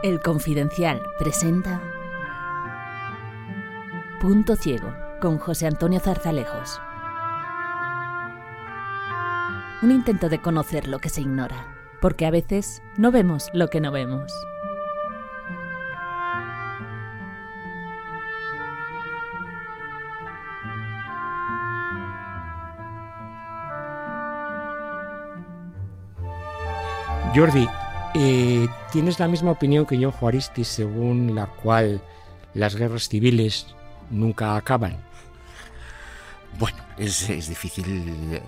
El Confidencial presenta Punto Ciego con José Antonio Zarzalejos. Un intento de conocer lo que se ignora, porque a veces no vemos lo que no vemos. Jordi, eh, ¿tienes la misma opinión que yo, Juaristi, según la cual las guerras civiles nunca acaban? Bueno, es, es, difícil,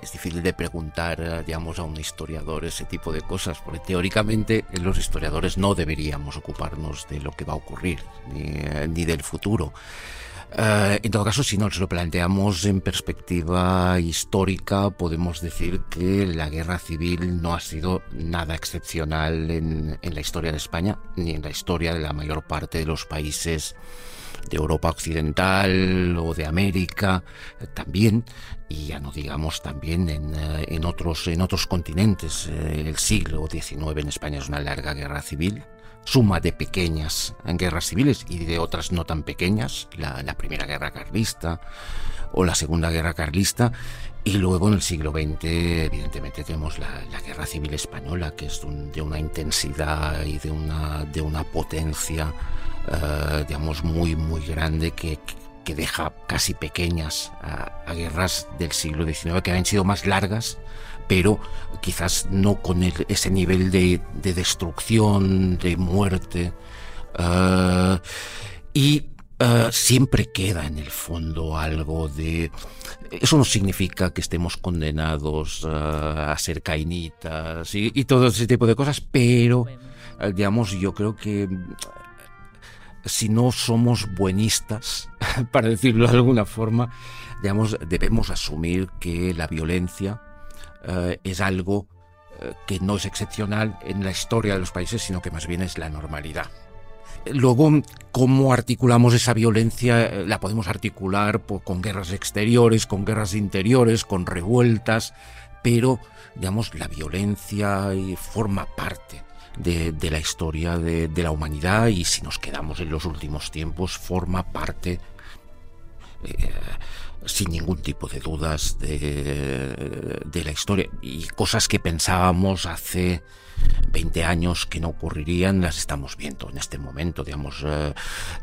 es difícil de preguntar, digamos, a un historiador ese tipo de cosas, porque teóricamente los historiadores no deberíamos ocuparnos de lo que va a ocurrir, ni del futuro. Uh, en todo caso, si nos lo planteamos en perspectiva histórica, podemos decir que la guerra civil no ha sido nada excepcional en, la historia de España, ni en la historia de la mayor parte de los países de Europa Occidental o de América eh, también y ya no digamos también en, eh, en otros en eh, el siglo XIX en España es una larga guerra civil suma de pequeñas guerras civiles y de otras no tan pequeñas la, la primera guerra carlista o la segunda guerra carlista y luego en el siglo XX, evidentemente, tenemos la, guerra civil española, que es un, de una intensidad y de una, de una potencia, uh, digamos, muy, muy grande que deja casi pequeñas a, a, guerras del siglo XIX, que han sido más largas, pero quizás no con el, ese nivel de, de, destrucción, de muerte. Uh, y Uh, siempre queda en el fondo algo de... Eso no significa que estemos condenados uh, a ser cainitas y, y, todo ese tipo de cosas, pero, uh, digamos, yo creo que si no somos buenistas, para decirlo de alguna forma, debemos asumir que la violencia es algo que no es excepcional en la historia de los países, sino que más bien es la normalidad. Luego, ¿cómo articulamos esa violencia? La podemos articular con guerras exteriores, con guerras interiores, con revueltas, pero, digamos, la violencia forma parte de, la historia de, la humanidad y si nos quedamos en los últimos tiempos, forma parte... Eh, sin ningún tipo de dudas de, la historia. Y cosas que pensábamos hace 20 años que no ocurrirían las estamos viendo en este momento. Digamos eh,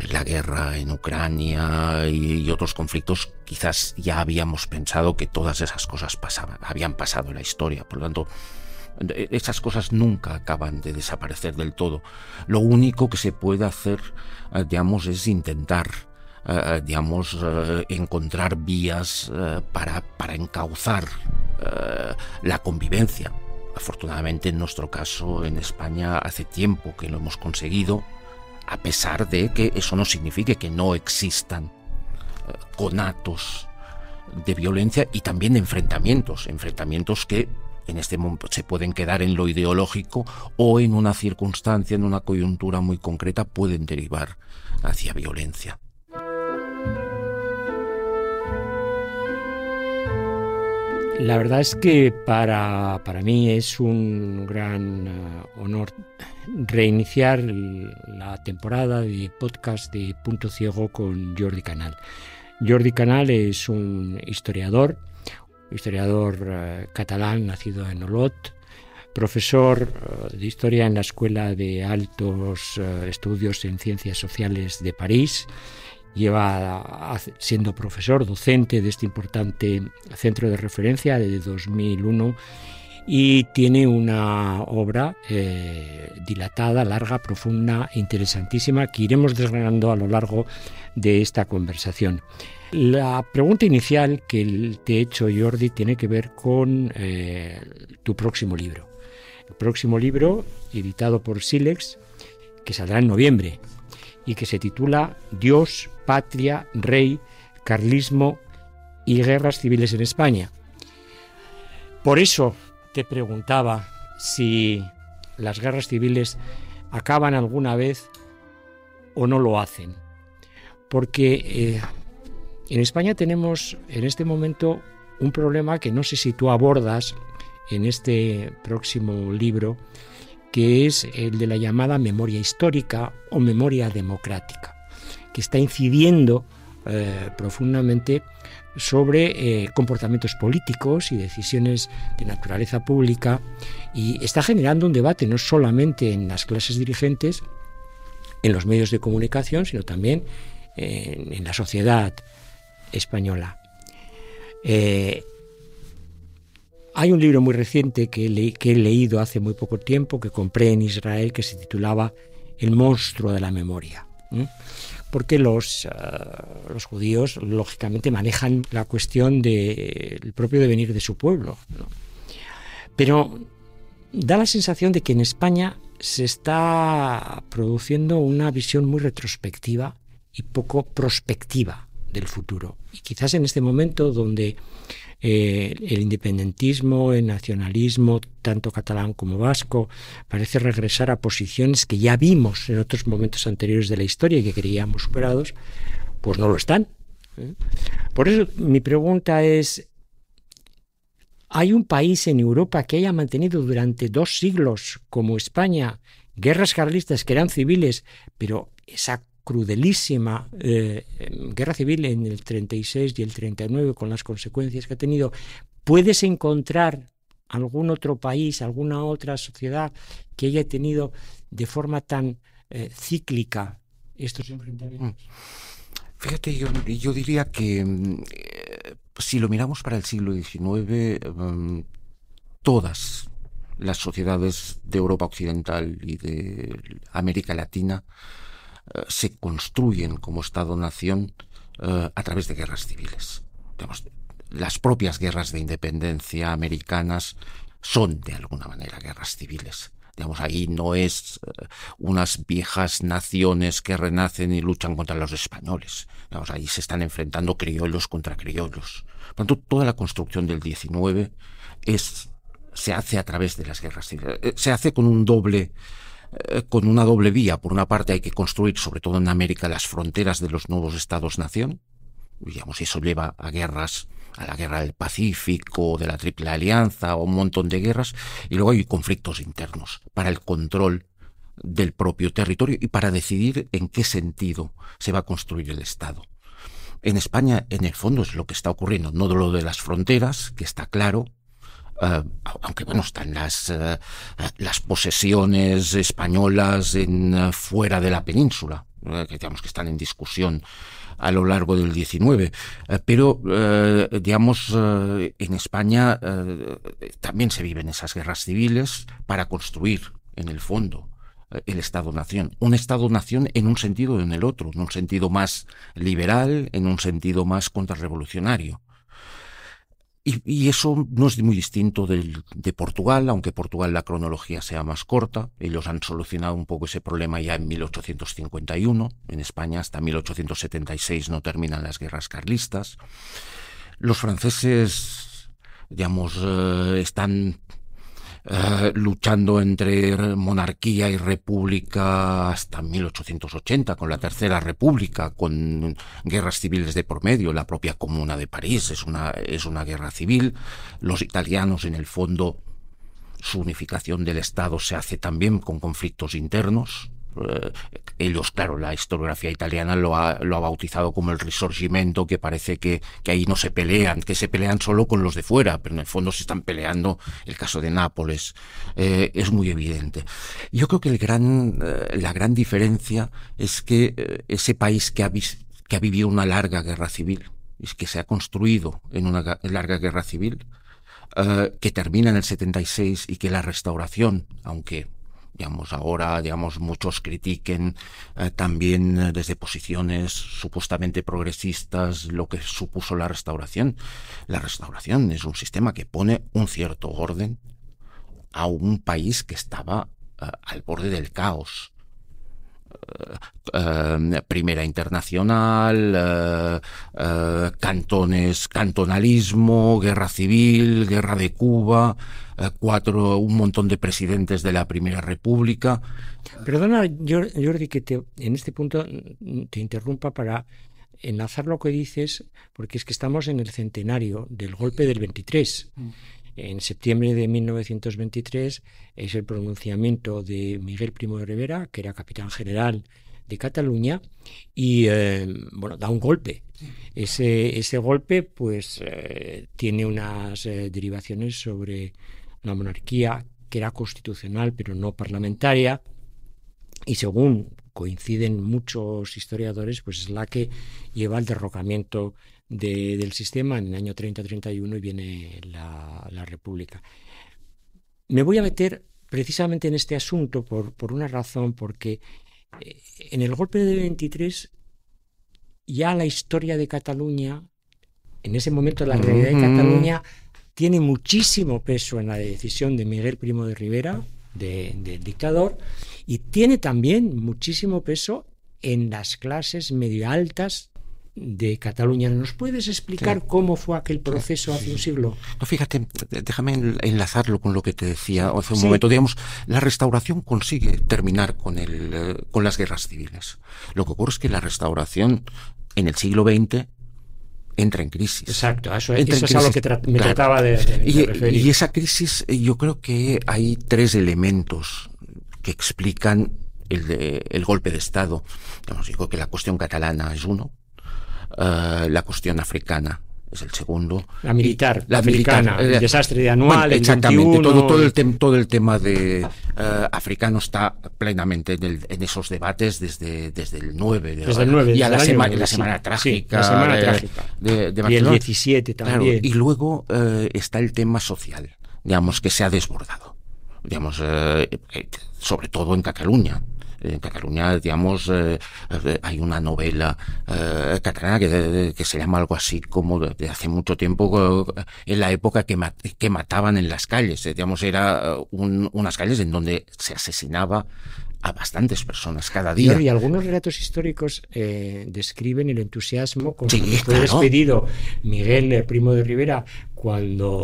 la guerra en Ucrania y, y, otros conflictos quizás ya habíamos pensado que todas esas cosas pasaban habían pasado en la historia. Por lo tanto esas cosas nunca acaban de desaparecer del todo lo único que se puede hacer eh, digamos es intentar Uh, digamos, uh, encontrar vías para, para, encauzar la convivencia. Afortunadamente, en nuestro caso, en España, hace tiempo que lo hemos conseguido, a pesar de que eso no signifique que no existan conatos de violencia y también de enfrentamientos, enfrentamientos que en este momento se pueden quedar en lo ideológico o en una circunstancia, en una coyuntura muy concreta, pueden derivar hacia violencia. La verdad es que para, para mí es un gran uh, honor reiniciar la temporada de podcast de Punto Ciego con Jordi Canal. Jordi Canal es un historiador, historiador uh, catalán nacido en Olot, profesor uh, de historia en la Escuela de Altos Estudios en Ciencias Sociales de París, lleva siendo profesor docente de este importante centro de referencia desde 2001 y tiene una obra eh, dilatada, larga, profunda, interesantísima que iremos desgranando a lo largo de esta conversación. La pregunta inicial que te he hecho, Jordi, tiene que ver con eh, tu próximo libro. El próximo libro, editado por Silex, que saldrá en noviembre y que se titula Dios, patria, rey, carlismo y guerras civiles en España. Por eso te preguntaba si las guerras civiles acaban alguna vez o no lo hacen. Porque eh, en España tenemos en este momento un problema que no sé si tú abordas en este próximo libro, que es el de la llamada memoria histórica o memoria democrática, que está incidiendo eh, profundamente sobre eh, comportamientos políticos y decisiones de naturaleza pública y está generando un debate no solamente en las clases dirigentes, en los medios de comunicación, sino también en, la sociedad española. Eh, hay un libro muy reciente que, he leído hace muy poco tiempo, que compré en Israel, que se titulaba El monstruo de la memoria. Porque ah, los, judíos, lógicamente, manejan la cuestión del propio devenir de su pueblo. Pero da la sensación de que en España se está produciendo una visión muy retrospectiva y poco prospectiva del futuro. Y quizás en este momento donde eh, el independentismo, el nacionalismo, tanto catalán como vasco, parece regresar a posiciones que ya vimos en otros momentos anteriores de la historia y que creíamos superados, pues no lo están. ¿eh? Por eso mi pregunta es, ¿hay un país en Europa que haya mantenido durante dos siglos, como España, guerras carlistas que eran civiles, pero esa crudelísima eh, guerra civil en el 36 y el 39 con las consecuencias que ha tenido, ¿puedes encontrar algún otro país, alguna otra sociedad que haya tenido de forma tan eh, cíclica estos enfrentamientos? Mm. Fíjate, yo, diría que mm, eh, si lo miramos para el siglo XIX, mm, todas las sociedades de Europa Occidental y de América Latina eh, se construyen como Estado-nación eh, a través de guerras civiles. las propias guerras de independencia americanas son de alguna manera guerras civiles. Digamos, ahí no es eh, unas viejas naciones que renacen y luchan contra los españoles. Digamos, ahí se están enfrentando criollos contra criollos. Por tanto, toda la construcción del 19 es, se hace a través de las guerras civiles. Se hace con un doble eh, con una doble vía. Por una parte hay que construir, sobre todo en América, las fronteras de los nuevos estados-nación. Digamos, eso lleva a guerras, a la guerra del Pacífico, de la Triple Alianza, o un montón de guerras. Y luego hay conflictos internos para el control del propio territorio y para decidir en qué sentido se va a construir el Estado. En España, en el fondo, es lo que está ocurriendo, no lo de las fronteras, que está claro, eh, aunque bueno, están las, eh, las posesiones españolas en, eh, fuera de la península, que digamos que están en discusión a lo largo del 19. pero, digamos, en España también se viven esas guerras civiles para construir, en el fondo, el Estado-Nación. Un Estado-Nación en un sentido o en el otro, en un sentido más liberal, en un sentido más contrarrevolucionario. Y, eso no es muy distinto del, de Portugal, aunque Portugal la cronología sea más corta. Ellos han solucionado un poco ese problema ya en 1851. En España hasta 1876 no terminan las guerras carlistas. Los franceses, digamos, eh, están eh, luchando entre monarquía y república hasta 1880, con la Tercera República, con guerras civiles de por medio, la propia Comuna de París es una, es una guerra civil, los italianos en el fondo su unificación del Estado se hace también con conflictos internos, ellos, claro, la historiografía italiana lo ha, lo ha bautizado como el risorgimento, que parece que, que, ahí no se pelean, que se pelean solo con los de fuera, pero en el fondo se están peleando. El caso de Nápoles eh, es muy evidente. Yo creo que el gran, eh, la gran diferencia es que ese país que ha, que ha vivido una larga guerra civil, que se ha construido en una larga guerra civil, que termina en el 76 y que la restauración, aunque digamos, ahora, digamos, muchos critiquen eh, también eh, desde posiciones supuestamente progresistas lo que supuso la restauración. La restauración es un sistema que pone un cierto orden a un país que estaba eh, al borde del caos. Primera internacional, cantones, cantonalismo, guerra civil, guerra de Cuba, eh, cuatro, un montón de presidentes de la Primera República. Perdona, Jordi, que te, en este punto te interrumpa para enlazar lo que dices, porque es que estamos en el centenario del golpe del 23. En septiembre de 1923 es el pronunciamiento de Miguel Primo de Rivera, que era capitán general de Cataluña, y eh, bueno, da un golpe. Ese, ese golpe pues eh, tiene unas eh, derivaciones sobre la monarquía que era constitucional pero no parlamentaria y según coinciden muchos historiadores, pues es la que lleva al derrocamiento del sistema en el año 30-31 y viene la, República. Me voy a meter precisamente en este asunto por, por una razón, porque eh, en el golpe de 23 ya la historia de Cataluña, en ese momento la realidad de Cataluña tiene muchísimo peso en la decisión de Miguel Primo de Rivera, del dictador, y tiene también muchísimo peso en las clases medio altas de Cataluña. ¿Nos puedes explicar cómo fue aquel proceso hace un siglo? No, fíjate, déjame enlazarlo con lo que te decía hace un momento. Digamos, la restauración consigue terminar con, el, eh, con las guerras civiles. Lo que ocurre es que la restauración en el siglo XX entra en crisis. Exacto, eso, es a lo que me trataba de, referir. Y esa crisis, eh, yo creo que hay tres elementos que explican el, el golpe de Estado. digo que la cuestión catalana es uno, eh, la cuestión africana es el segundo. La militar, la africana, el eh, desastre de anual, exactamente, todo, todo, el todo el tema de eh, africano está plenamente en, esos debates desde, desde el 9. desde el 9 y a la, semana, la semana trágica. la semana trágica. y el 17 también. y luego está el tema social, digamos, que se ha desbordado. Digamos, sobre todo en Cataluña en Cataluña, digamos, eh, eh, hay una novela eh, catalana que, que, se llama algo así como de, hace mucho tiempo, en la época que, que mataban en las calles. digamos, era unas calles en donde se asesinaba a bastantes personas cada día. Y, algunos relatos históricos describen el entusiasmo con que fue despedido Miguel, Primo de Rivera, cuando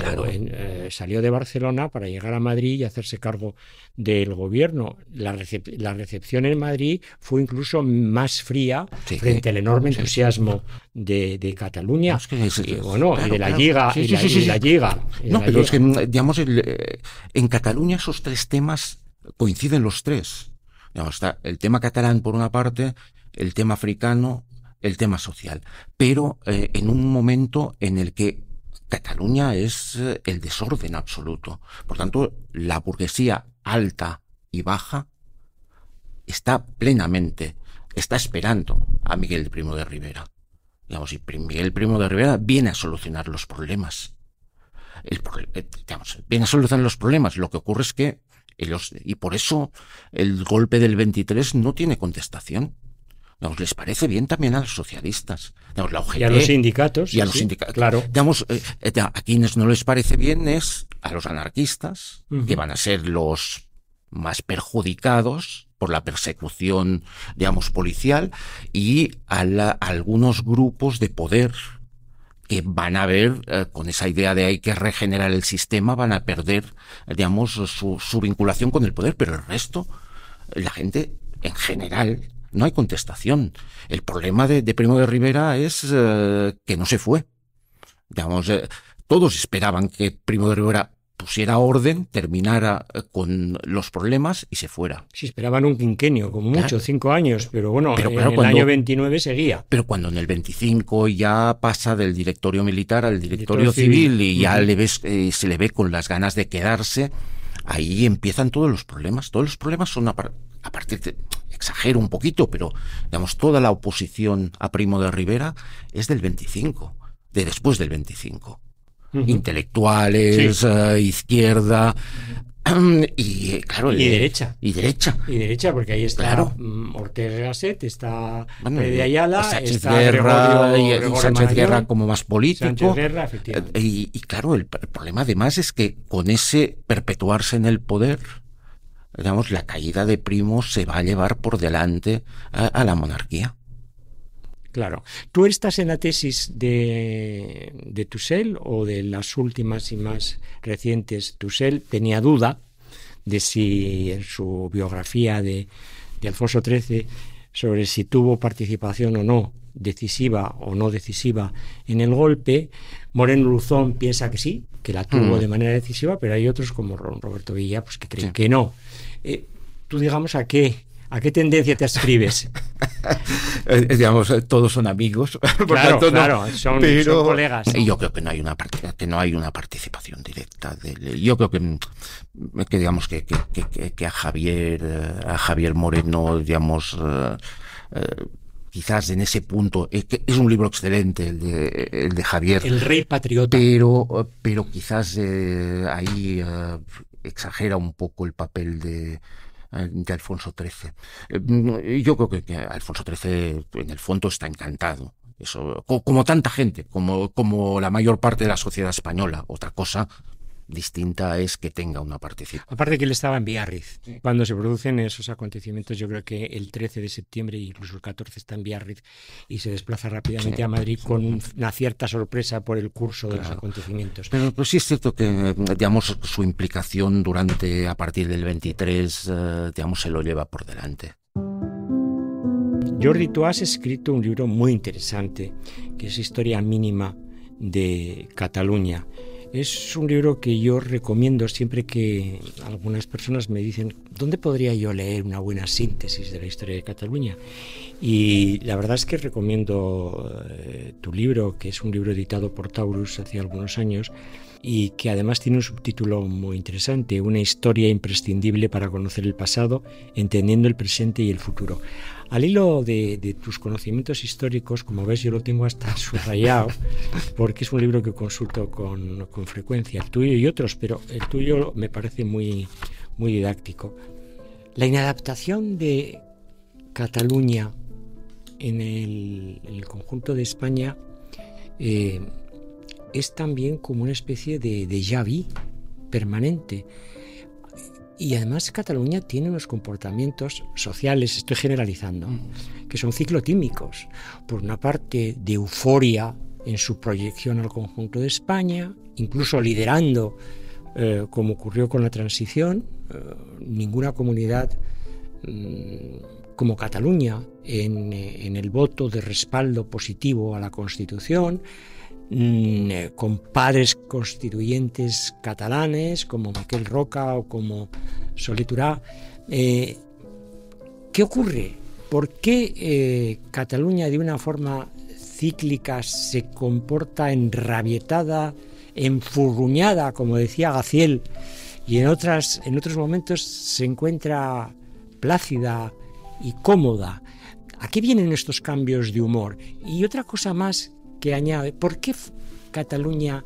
salió de Barcelona para llegar a Madrid y hacerse cargo del gobierno. La, recepción en Madrid fue incluso más fría frente al enorme entusiasmo de, Cataluña. y, bueno, de la Liga. y, la, Liga. No, pero es que, digamos, eh, en Cataluña esos tres temas coinciden los tres. está el tema catalán por una parte, el tema africano, el tema social. Pero eh, en un momento en el que Cataluña es eh, el desorden absoluto. Por tanto, la burguesía alta y baja está plenamente, está esperando a Miguel Primo de Rivera. Digamos, y Miguel Primo de Rivera viene a solucionar los problemas. Eh, viene a solucionar los problemas. Lo que ocurre es que ellos, y por eso el golpe del 23 no tiene contestación les parece bien también a los socialistas. y a los sindicatos. Y a los sindicatos. Claro. Digamos, eh, eh, a quienes no les parece bien es a los anarquistas, que van a ser los más perjudicados por la persecución, digamos, policial, y a, algunos grupos de poder que van a ver, eh, con esa idea de hay que regenerar el sistema, van a perder, digamos, su, su vinculación con el poder, pero el resto, la gente en general, no hay contestación. El problema de, Primo de Rivera es eh, que no se fue. Digamos, eh, todos esperaban que Primo de Rivera pusiera orden, terminara eh, con los problemas y se fuera. Sí, esperaban un quinquenio, como mucho, cinco años, pero bueno, en el año 29 seguía. Pero cuando en el 25 ya pasa del directorio militar al directorio, civil, y ya le ves, se le ve con las ganas de quedarse, ahí empiezan todos los problemas. Todos los problemas son a, a partir de exagero un poquito, pero digamos, toda la oposición a Primo de Rivera es del 25, de después del 25. Intelectuales, eh, izquierda, y claro y derecha. y derecha. Y derecha porque ahí está claro. Mm, Ortega Gasset está de Ayala Sánchez está Guerra y, Sánchez Guerra como más político. Guerra, y, y, claro el, problema además es que con ese perpetuarse en el poder digamos, la caída de Primo se va a llevar por delante a, la monarquía. Claro. ¿Tú estás en la tesis de, de Tussel o de las últimas y más recientes? Tussel tenía duda de si en su biografía de, de Alfonso XIII sobre si tuvo participación o no decisiva o no decisiva en el golpe. Moreno Luzón piensa que sí, que la tuvo mm. de manera decisiva, pero hay otros como Roberto Villa pues, que creen que no. Eh, tú digamos a qué ¿A qué tendencia te escribes? Eh, digamos, eh, todos son amigos. claro, claro, son, colegas. Yo creo que no hay una que no hay una participación directa. De, yo creo que, que digamos que, que, a Javier a Javier Moreno, digamos, quizás en ese punto, es, un libro excelente el de, el de Javier. El rey patriota. Pero, pero quizás ahí exagera un poco el papel de, eh, de Alfonso XIII. Eh, yo creo que, Alfonso XIII en el fondo está encantado. Eso, como tanta gente, como, como la mayor parte de la sociedad española. Otra cosa distinta es que tenga una participación. Aparte que él estaba en Biarritz. Cuando se producen esos acontecimientos, yo creo que el 13 de septiembre, incluso el 14, está en Biarritz y se desplaza rápidamente a Madrid con una cierta sorpresa por el curso de los acontecimientos. Pero pues sí es cierto que, digamos, su implicación durante, a partir del 23, eh, digamos, se lo lleva por delante. Jordi, tú has escrito un libro muy interesante, que es Historia Mínima de Cataluña. Es un libro que yo recomiendo siempre que algunas personas me dicen, ¿dónde podría yo leer una buena síntesis de la historia de Cataluña? Y la verdad es que recomiendo eh, tu libro, que es un libro editado por Taurus hace algunos años y que además tiene un subtítulo muy interesante, Una historia imprescindible para conocer el pasado, entendiendo el presente y el futuro. Al hilo de, tus conocimientos históricos, como ves, yo lo tengo hasta subrayado, porque es un libro que consulto con, frecuencia, el tuyo y otros, pero el tuyo me parece muy, muy didáctico. La inadaptación de Cataluña en el, conjunto de España eh, es también como una especie de, de permanente. Y además Cataluña tiene unos comportamientos sociales, estoy generalizando, mm. que son ciclotímicos. Por una parte, de euforia en su proyección al conjunto de España, incluso liderando, eh, como ocurrió con la transición, eh, ninguna comunidad mm, como Cataluña en, eh, en el voto de respaldo positivo a la Constitución, con padres constituyentes catalanes como Miquel Roca o como Soleturá. Eh, ¿Qué ocurre? ¿Por qué eh, Cataluña de una forma cíclica se comporta enrabietada, enfurruñada, como decía Gaciel, y en, otras, en otros momentos se encuentra plácida y cómoda? ¿A qué vienen estos cambios de humor? Y otra cosa más que añade, ¿por qué Cataluña,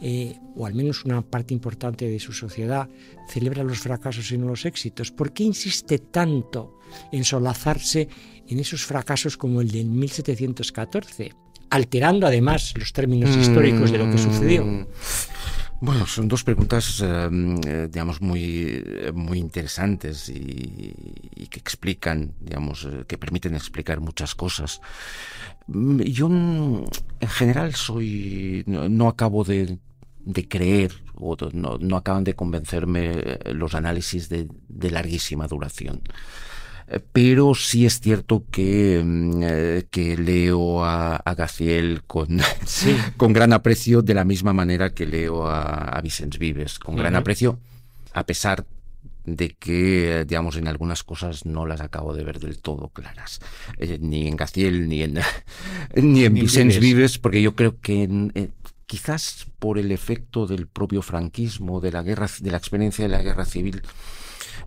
eh, o al menos una parte importante de su sociedad, celebra los fracasos y no los éxitos? ¿Por qué insiste tanto en solazarse en esos fracasos como el de 1714, alterando además los términos históricos de lo que sucedió? Bueno, son dos preguntas, eh, digamos, muy, muy interesantes y, que explican, digamos, eh, que permiten explicar muchas cosas. Mm, yo, mm, en general, soy, no, acabo de, creer o no, acaban de convencerme eh, los análisis de larguísima duración. Eh, pero sí es cierto que, mm, eh, que leo a, a Gaciel con, con gran aprecio de la misma manera que leo a, a Vicens Vives, con gran aprecio, a pesar de que, digamos, en algunas cosas no las acabo de ver del todo claras, eh, ni en Gaciel ni en, ni en Vicens Vives. porque yo creo que quizás por el efecto del propio franquismo, de la guerra, de la experiencia de la guerra civil,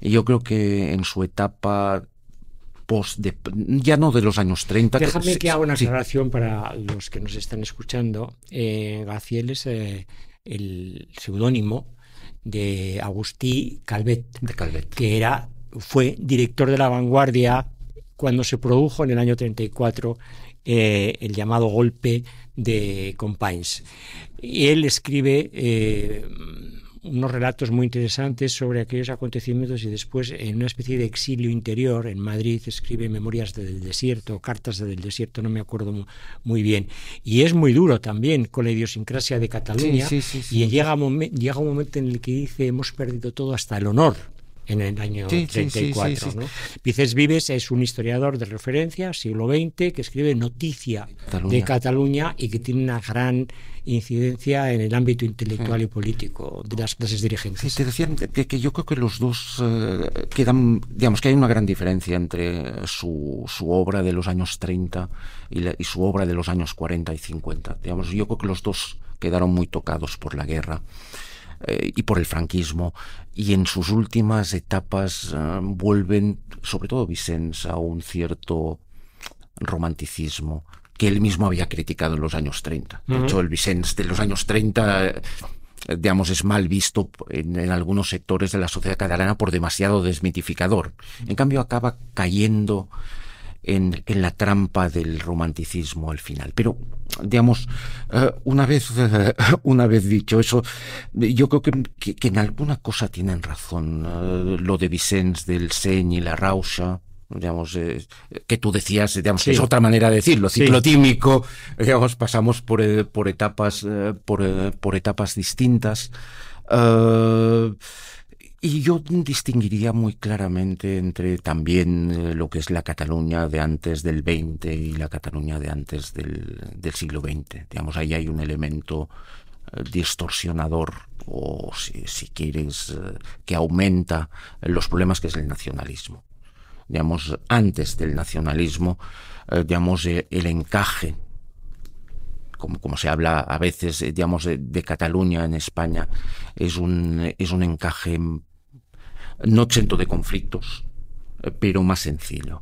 yo creo que en su etapa post, de, ya no de los años 30. Déjame que haga una aclaración para los que nos están escuchando. Eh, Gaciel es eh, el seudónimo de Agustí Calvet, de Calvet, que era, fue director de la vanguardia cuando se produjo en el año 34 eh, el llamado golpe de Companys. Y él escribe unos relatos muy interesantes sobre aquellos acontecimientos y después en una especie de exilio interior en Madrid escribe Memorias del Desierto, Cartas del Desierto, no me acuerdo muy bien. Y es muy duro también con la idiosincrasia de Cataluña y llega, llega un momento en el que dice hemos perdido todo hasta el honor en el año 34. ¿no? Vicens Vives es un historiador de referencia, siglo XX, que escribe Noticia de Cataluña y que tiene una gran incidencia en el ámbito intelectual y político de las clases dirigentes. te decía que, yo creo que los dos eh, quedan, digamos que hay una gran diferencia entre su, su obra de los años 30 y, y, su obra de los años 40 y 50. Digamos, yo creo que los dos quedaron muy tocados por la guerra. Eh, y por el franquismo. Y en sus últimas etapas eh, vuelven, sobre todo Vicens, a un cierto romanticismo que él mismo había criticado en los años 30. De hecho, el Vicens de los años 30 eh, digamos, es mal visto en, en, algunos sectores de la sociedad catalana por demasiado desmitificador. En cambio, acaba cayendo en, en la trampa del romanticismo al final. Pero, digamos, uh, una, vez, una vez dicho eso, yo creo que, que, que en alguna cosa tienen razón. Uh, lo de Vicens del Seny y la Rausa, digamos, eh, que tú decías, digamos, sí. que es otra manera de decirlo, ciclotímico, sí. digamos, pasamos por, eh, por etapas, eh, por, por, etapas distintas. Uh, y yo distinguiría muy claramente entre también eh, lo que es la Cataluña de antes del 20 y la Cataluña de antes del, del siglo XX. Digamos, ahí hay un elemento eh, distorsionador o, si, quieres, eh, que aumenta los problemas que es el nacionalismo. Digamos, antes del nacionalismo, digamos, el encaje como, como, se habla a veces, digamos, de, de, Cataluña en España, es un, es un encaje no exento de conflictos, eh, pero más sencillo.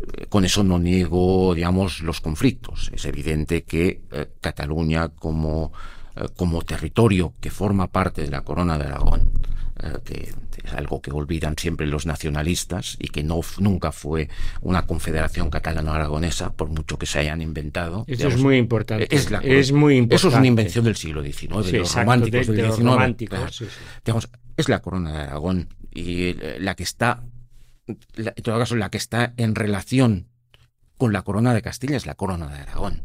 Eh, con eso no niego, digamos, los conflictos. Es evidente que eh, Cataluña como, eh, como territorio que forma parte de la corona de Aragón, eh, que es algo que olvidan siempre los nacionalistas y que no nunca fue una confederación catalano-aragonesa, por mucho que se hayan inventado. Eso digamos, es muy importante. Es, la, es, muy importante. Eso es una invención del siglo XIX, sí, de los exacto, románticos de, del de XIX. Románticos, sí, sí. Digamos, es la corona de Aragón y la que está, en todo caso, la que está en relación con la corona de Castilla es la corona de Aragón.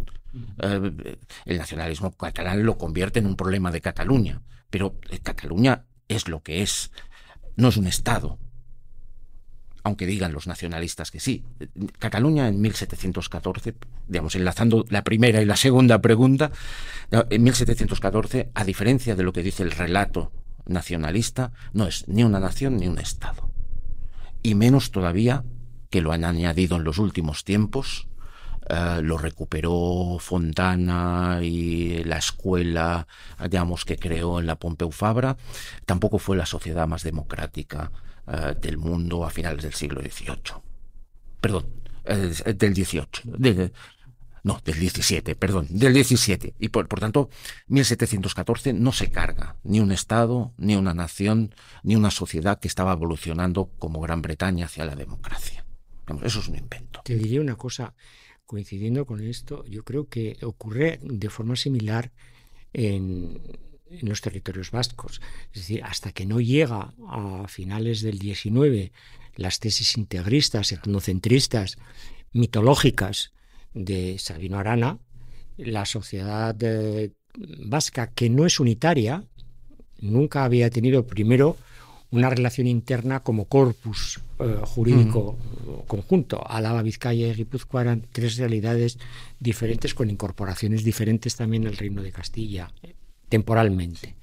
Eh, el nacionalismo catalán lo convierte en un problema de Cataluña, pero Cataluña es lo que es, no es un Estado, aunque digan los nacionalistas que sí. Cataluña en 1714, digamos, enlazando la primera y la segunda pregunta, en 1714, a diferencia de lo que dice el relato nacionalista, no es ni una nación ni un Estado. Y menos todavía que lo han añadido en los últimos tiempos, Uh, lo recuperó Fontana y la escuela, digamos, que creó en la Pompeu Fabra, tampoco fue la sociedad más democrática uh, del mundo a finales del siglo XVIII. Perdón, uh, del XVIII. No, del 17, perdón, del 17. Y por, por tanto, 1714 no se carga ni un Estado, ni una nación, ni una sociedad que estaba evolucionando como Gran Bretaña hacia la democracia. Eso es un invento. Te diría una cosa, coincidiendo con esto, yo creo que ocurre de forma similar en, en, los territorios vascos. Es decir, hasta que no llega a finales del 19 las tesis integristas, etnocentristas, mitológicas de Sabino Arana, la sociedad eh, vasca, que no es unitaria, nunca había tenido primero una relación interna como corpus eh, jurídico mm. conjunto. Álava, Vizcaya y Guipúzcoa eran tres realidades diferentes con incorporaciones diferentes también al Reino de Castilla, temporalmente.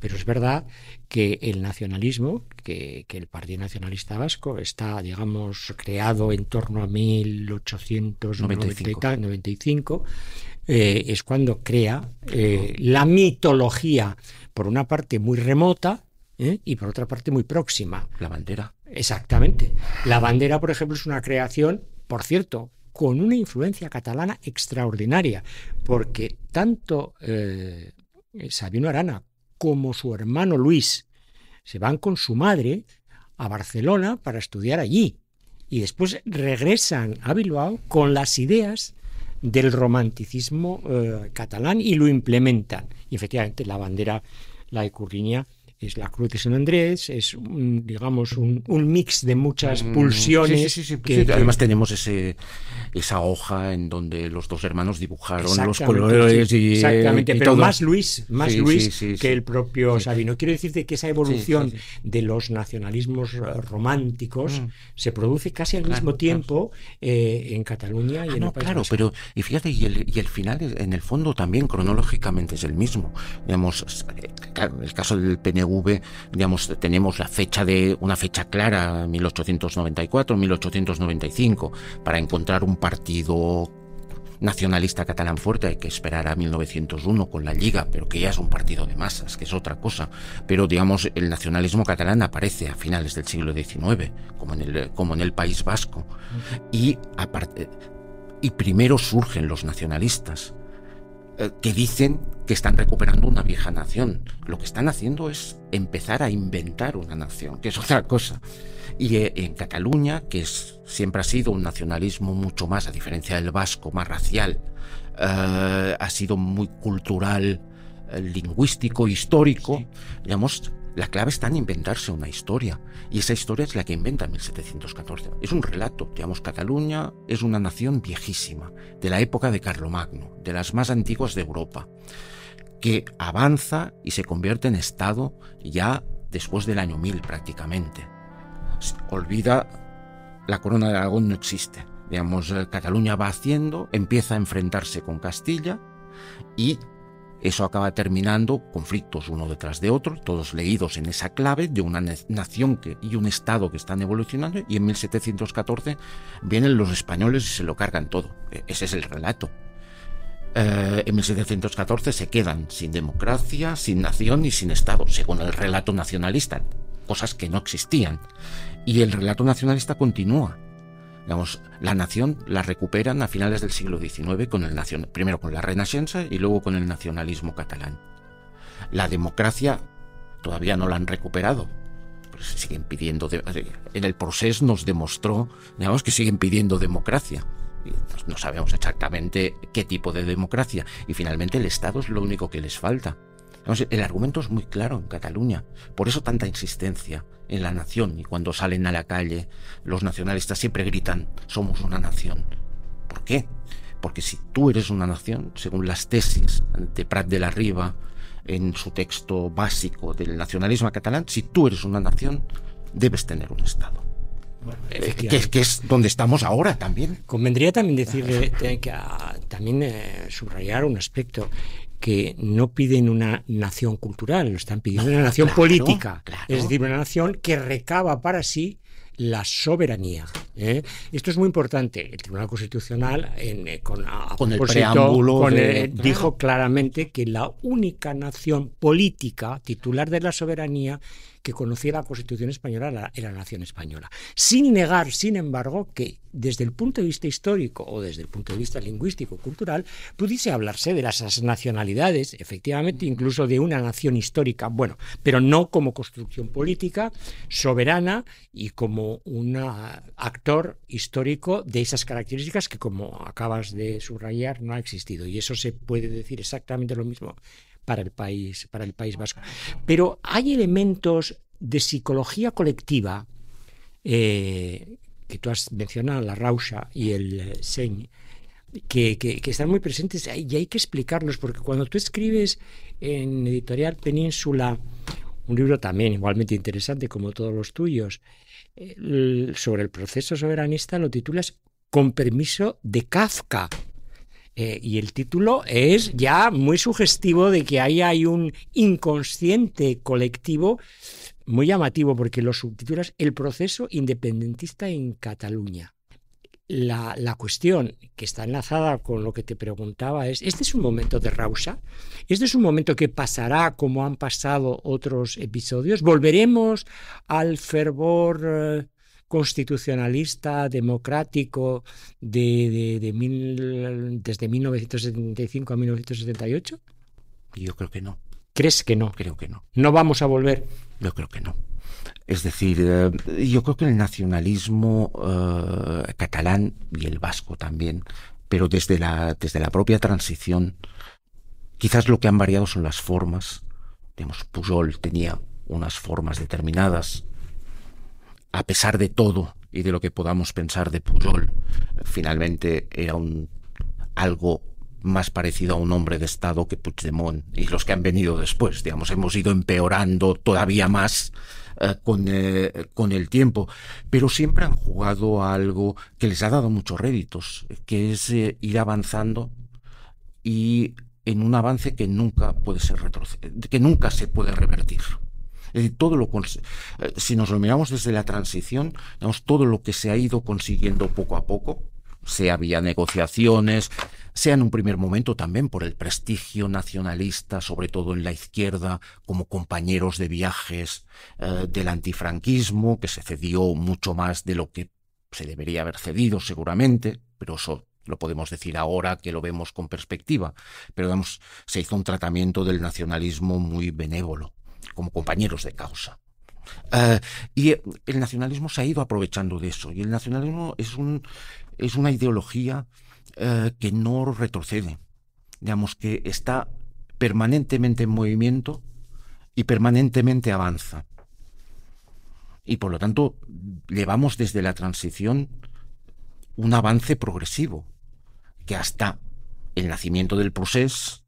Pero es verdad que el nacionalismo, que, que, el Partido Nacionalista Vasco está, digamos, creado en torno a 1895, eh, es cuando crea eh, la mitología, por una parte muy remota, ¿eh? y por otra parte muy próxima. La bandera. Exactamente. La bandera, por ejemplo, es una creación, por cierto, con una influencia catalana extraordinaria, porque tanto eh, Sabino Arana como su hermano Luis se van con su madre a Barcelona para estudiar allí y después regresan a Bilbao con las ideas del romanticismo eh, catalán y lo implementan. Y efectivamente la bandera, la ecurriña, es la Cruz de San Andrés, es, un, digamos, un, un, mix de muchas mm, pulsiones. Sí, sí, que, Además tenemos ese, esa hoja en donde los dos hermanos dibujaron los colores y Exactamente, pero más Luis, más Luis que el propio Sabino. Quiero decirte que esa evolución de los nacionalismos eh, románticos mm. se produce casi al mismo tiempo eh, en Cataluña y ah, en el País Claro, pero y fíjate, y el, y el final, en el fondo también cronológicamente es el mismo. Digamos, el caso del PNV, digamos, tenemos la fecha de una fecha clara, 1894, 1895, para encontrar un partido nacionalista catalán fuerte hay que esperar a 1901 con la Liga, pero que ya es un partido de masas, que es otra cosa. Pero digamos, el nacionalismo catalán aparece a finales del siglo XIX, como en el, como en el País Vasco. Y, aparte, y primero surgen los nacionalistas, eh, que dicen que están recuperando una vieja nación. Lo que están haciendo es empezar a inventar una nación, que es otra cosa. Y eh, en Cataluña, que es, siempre ha sido un nacionalismo mucho más, a diferencia del vasco, más racial, eh, ha sido muy cultural, lingüístico, histórico, digamos, la clave está en inventarse una historia, y esa historia es la que inventa 1714. Es un relato, digamos, Cataluña es una nación viejísima, de la época de Carlomagno, de las más antiguas de Europa, que avanza y se convierte en Estado ya después del año 1000 prácticamente. Olvida, la corona de Aragón no existe. Digamos, eh, Cataluña va haciendo, empieza a enfrentarse con Castilla y eso acaba terminando conflictos uno detrás de otro, todos leídos en esa clave de una nación que, y un Estado que están evolucionando, y en 1714 vienen los españoles y se lo cargan todo. E-, ese es el relato. Eh, en 1714 se quedan sin democracia, sin nación y sin Estado, según el relato nacionalista, cosas que no existían. Y el relato nacionalista continúa Digamos, la nación la recuperan a finales del siglo XIX con el primero con la Renaixença y luego con el nacionalismo catalán. La democracia todavía no la han recuperado. Siguen pidiendo en el proceso nos demostró, digamos, que siguen pidiendo democracia. no sabemos exactamente qué tipo de democracia y finalmente el Estado es lo único que les falta. El argumento es muy claro en Cataluña, por eso tanta insistencia en la nación y cuando salen a la calle los nacionalistas siempre gritan somos una nación. ¿Por qué? Porque si tú eres una nación, según las tesis de Prat de la Riva en su texto básico del nacionalismo catalán, si tú eres una nación, debes tener un Estado. Eh, que, es donde estamos ahora también. Convendría también decirle que, ah, también eh, subrayar un aspecto que no piden una nación cultural, lo están pidiendo una nación política, es decir, una nación que recaba para sí la soberanía. ¿eh? Esto es muy importante. El Tribunal Constitucional, eh, con, el preámbulo, dijo claramente que la única nación política titular de la soberanía que conocía la Constitución española era la nación española. Sin negar, sin embargo, que desde el punto de vista histórico o desde el punto de vista lingüístico cultural pudiese hablarse de las nacionalidades, efectivamente, incluso de una nación histórica, bueno, pero no como construcción política soberana y como un actor histórico de esas características que, como acabas de subrayar, no ha existido. Y eso se puede decir exactamente lo mismo para el país, para el País Vasco. Pero hay elementos de psicología colectiva eh, que tú has mencionado, la Rausha y el eh, Seny, que, que, están muy presentes y hay que explicarlos, porque cuando tú escribes en Editorial Península, un libro también igualmente interesante como todos los tuyos, sobre el proceso soberanista, lo titulas Con permiso de Kafka. Eh, y el título es ya muy sugestivo de que ahí hay un inconsciente colectivo muy llamativo porque lo subtitulas El proceso independentista en Cataluña. La, la, cuestión que está enlazada con lo que te preguntaba es, ¿este es un momento de rausa? ¿Este es un momento que pasará como han pasado otros episodios? ¿Volveremos al fervor eh, constitucionalista, democrático, de, de, mil, desde 1975 a 1978? Yo creo que no. ¿Crees que no? Creo que no. ¿No vamos a volver? Yo creo que no. Es decir, eh, yo creo que el nacionalismo eh, catalán y el vasco también, pero desde la, desde la propia transición, quizás lo que han variado son las formas. Digamos, Pujol tenía unas formas determinadas. A pesar de todo y de lo que podamos pensar de Pujol, finalmente era un algo más parecido a un hombre de Estado que Puigdemont y los que han venido después. Digamos, hemos ido empeorando todavía más eh, con, eh, con, el tiempo, pero siempre han jugado a algo que les ha dado muchos réditos, que es eh, ir avanzando y en un avance que nunca puede ser que nunca se puede revertir. Todo lo si nos lo miramos desde la transición, digamos, todo lo que se ha ido consiguiendo poco a poco, sea vía negociaciones, sea en un primer momento también por el prestigio nacionalista, sobre todo en la izquierda, como compañeros de viajes eh, del antifranquismo, que se cedió mucho más de lo que se debería haber cedido seguramente, pero eso lo podemos decir ahora que lo vemos con perspectiva, pero digamos, se hizo un tratamiento del nacionalismo muy benévolo, como compañeros de causa. Eh, y el nacionalismo se ha ido aprovechando de eso, y el nacionalismo es, un, es una ideología eh, que no retrocede, digamos que está permanentemente en movimiento y permanentemente avanza. Y por lo tanto, llevamos desde la transición un avance progresivo, que hasta el nacimiento del proceso,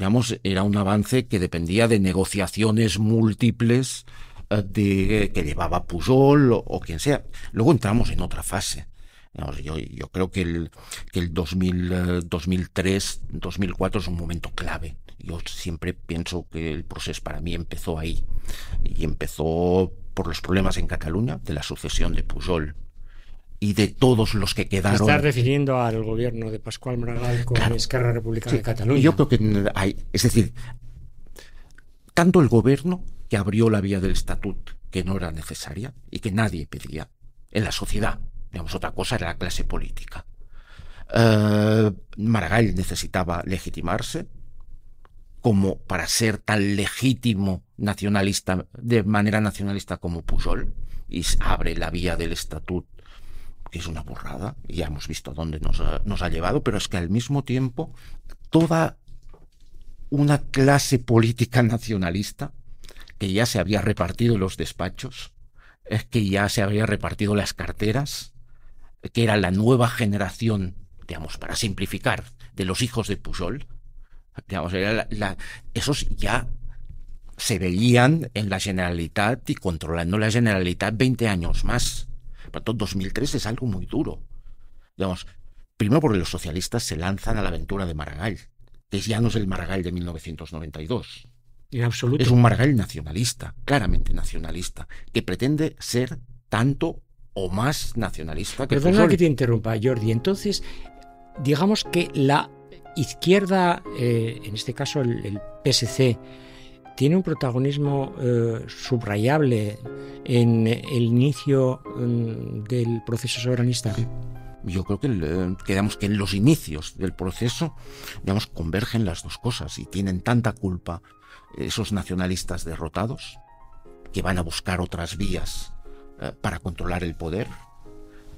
digamos, era un avance que dependía de negociaciones múltiples eh, de, que llevaba Pujol o quien sea. Luego entramos en otra fase yo, yo, creo que el, que el 2000, 2003, 2004 es un momento clave. Yo siempre pienso que el proceso para mí empezó ahí. Y empezó por los problemas en Cataluña, de la sucesión de Pujol y de todos los que quedaron. Estás refiriendo al gobierno de Pascual Maragall con la Esquerra Republicana de Cataluña. Yo creo que hay, es decir, tanto el gobierno que abrió la vía del estatut, que no era necesaria y que nadie pedía, en la sociedad, Digamos, otra cosa era la clase política. Eh, Maragall necesitaba legitimarse como para ser tan legítimo nacionalista, de manera nacionalista como Pujol, y abre la vía del estatut, que es una borrada, y ya hemos visto dónde nos nos ha llevado, pero es que al mismo tiempo toda una clase política nacionalista que ya se había repartido los despachos, es que ya se había repartido las carteras, que era la nueva generación, digamos, para simplificar, de los hijos de Pujol, digamos, esos ya se veían en la Generalitat y controlando la Generalitat 20 años más. Por tanto, 2003 es algo muy duro. Digamos, primero porque los socialistas se lanzan a la aventura de Maragall, que ya no es el Maragall de 1992. En absoluto. Es un Maragall nacionalista, claramente nacionalista, que pretende ser tanto o más nacionalista que Perdona que te interrumpa, Jordi. Entonces, digamos que la izquierda, eh, en este caso el, PSC, tiene un protagonismo eh, subrayable en el inicio mm, del proceso soberanista. Yo creo que, eh, que en los inicios del proceso digamos, convergen las dos cosas y tienen tanta culpa esos nacionalistas derrotados que van a buscar otras vías eh, para controlar el poder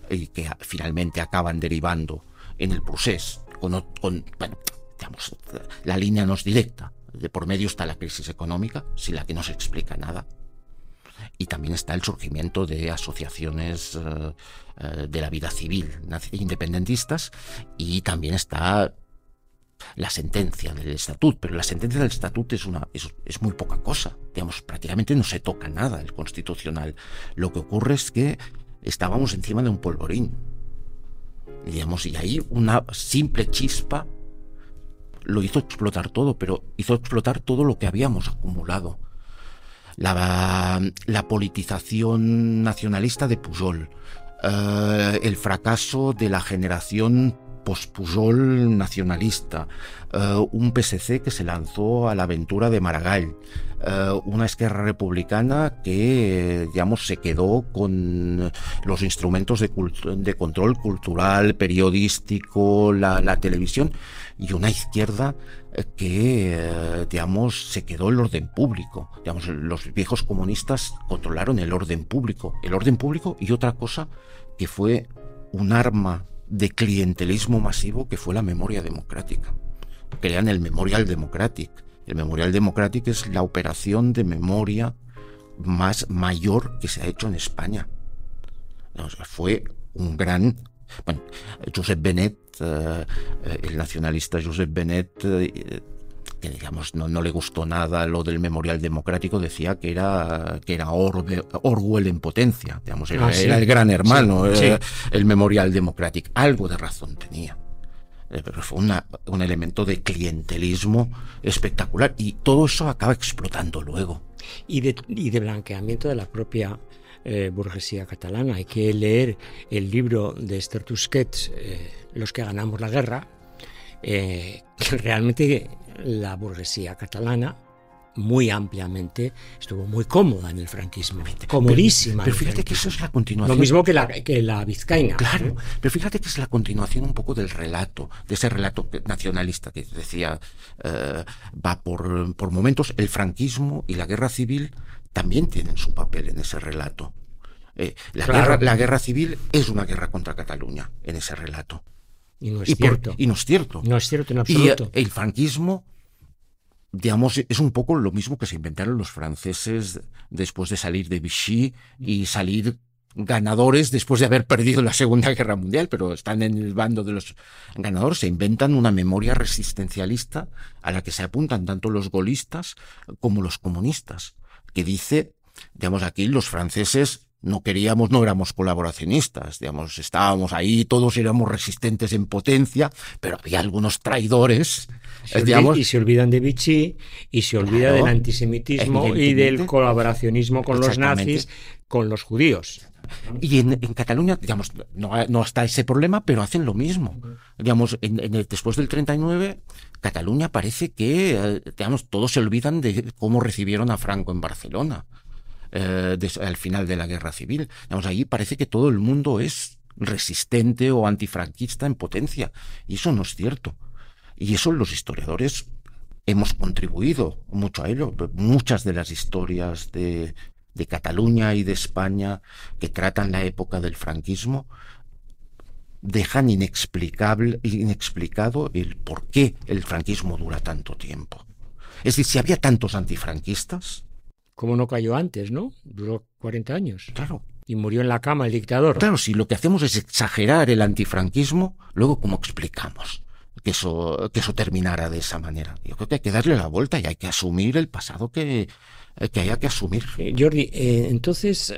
y que finalmente acaban derivando en el proceso con, bueno, digamos, la línea no es directa. De por medio está la crisis económica, sin la que no se explica nada. Y también está el surgimiento de asociaciones eh, eh, de la vida civil independentistas y también está la sentencia del estatut, pero la sentencia del estatut es, una, es, muy poca cosa. Digamos, prácticamente no se toca nada el constitucional. Lo que ocurre es que estábamos encima de un polvorín. Digamos, y ahí una simple chispa lo hizo explotar todo, pero hizo explotar todo lo que habíamos acumulado. La, la politización nacionalista de Pujol, eh, el fracaso de la generación pospujol nacionalista, eh, un PSC que se lanzó a la aventura de Maragall, eh, una esquerra republicana que, digamos, se quedó con los instrumentos de, de control cultural, periodístico, la, televisión, y una izquierda eh, que, digamos, se quedó el orden público. Digamos, los viejos comunistas controlaron el orden público, el orden público y otra cosa que fue un arma de clientelismo masivo que fue la memoria democrática. Crean el Memorial Democratic. El Memorial Democratic es la operación de memoria más mayor que se ha hecho en España. fue un gran... Bueno, Josep Benet, eh, el nacionalista Josep Benet, eh, que digamos no, no, le gustó nada lo del memorial democrático, decía que era, que era Orwell en potencia, digamos, era, ah, el gran hermano, eh, el memorial democrático. Algo de razón tenía. Pero fue un elemento de clientelismo espectacular y todo eso acaba explotando luego. Y de, y de blanqueamiento de la propia eh, burguesía catalana. Hay que leer el libro de Esther Tusquets, eh, Los que ganamos la guerra, eh, que realmente la burguesía catalana muy ampliamente, estuvo muy cómoda en el franquismo, comodísima. Pero, fíjate que eso es la continuación. Lo mismo que la, que la vizcaína. Claro, pero fíjate que es la continuación un poco del relato, de ese relato nacionalista que decía, va por, por momentos, el franquismo y la guerra civil también tienen su papel en ese relato. Eh, la, guerra, la, guerra, civil es una guerra contra Cataluña en ese relato. Y no es cierto. y no es cierto. No es cierto en absoluto. Y el franquismo, digamos, es un poco lo mismo que se inventaron los franceses después de salir de Vichy y salir ganadores después de haber perdido la Segunda Guerra Mundial, pero están en el bando de los ganadores, se inventan una memoria resistencialista a la que se apuntan tanto los golistas como los comunistas que dice, digamos, aquí los franceses no queríamos, no éramos colaboracionistas, digamos, estábamos ahí, todos éramos resistentes en potencia, pero había algunos traidores, digamos. Y se olvidan de Vichy, y se olvida del antisemitismo y del colaboracionismo con los nazis, con los judíos. Y en, Cataluña, digamos, no, está ese problema, pero hacen lo mismo. Digamos, en, después del 39, Cataluña parece que, eh, digamos, todos se olvidan de cómo recibieron a Franco en Barcelona eh, al final de la guerra civil. Digamos, ahí parece que todo el mundo es resistente o antifranquista en potencia. Y eso no es cierto. Y eso los historiadores hemos contribuido mucho a ello. Muchas de las historias de, de Cataluña y de España que tratan la época del franquismo dejan inexplicable, inexplicado el por qué el franquismo dura tanto tiempo. Es decir, si había tantos antifranquistas. ¿Cómo no cayó antes, no? Duró 40 años. Claro. Y murió en la cama el dictador. Claro, si lo que hacemos es exagerar el antifranquismo, luego ¿cómo explicamos que eso, que eso terminara de esa manera? Yo creo que hay que darle la vuelta y hay que asumir el pasado que, que haya que asumir. Eh, Jordi, eh, entonces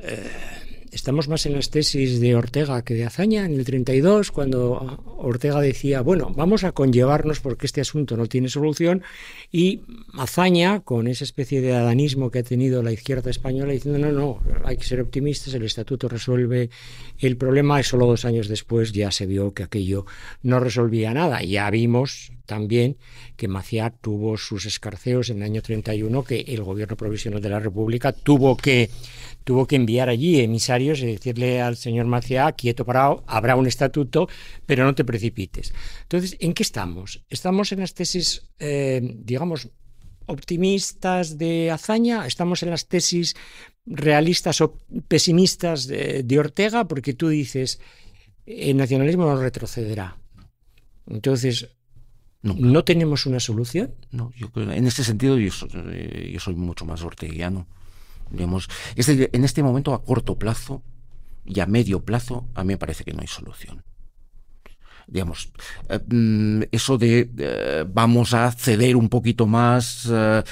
estamos más en las tesis de Ortega que de Azaña, en el 32, cuando Ortega decía, bueno, vamos a conllevarnos porque este asunto no tiene solución, y Azaña, con esa especie de adanismo que ha tenido la izquierda española, diciendo, no, no, hay que ser optimistas, el estatuto resuelve el problema, y solo dos años después ya se vio que aquello no resolvía nada. Ya vimos también que Maciá tuvo sus escarceos en el año 31, que el gobierno provisional de la República tuvo que tuvo que enviar allí emisarios y decirle al señor Maciá, quieto parado, habrá un estatuto, pero no te precipites. Entonces, ¿en qué estamos? ¿Estamos en las tesis, eh, digamos, optimistas de hazaña? ¿Estamos en las tesis realistas o pesimistas de, Ortega? Porque tú dices, el nacionalismo no retrocederá. Entonces, ¿no tenemos una solución? No, yo en ese sentido yo soy, yo soy mucho más orteguiano. Digamos, en este momento a corto plazo y a medio plazo a mí me parece que no hay solución. Digamos, eh, mm, eso de eh, vamos a ceder un poquito más, eh,